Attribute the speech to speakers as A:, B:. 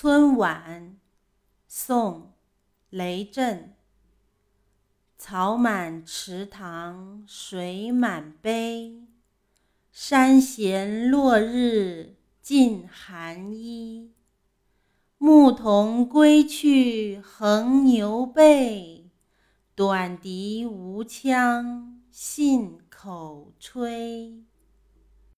A: 春晚宋雷震草满池塘水满陂山衔落日浸寒漪牧童归去横牛背短笛无腔信口吹。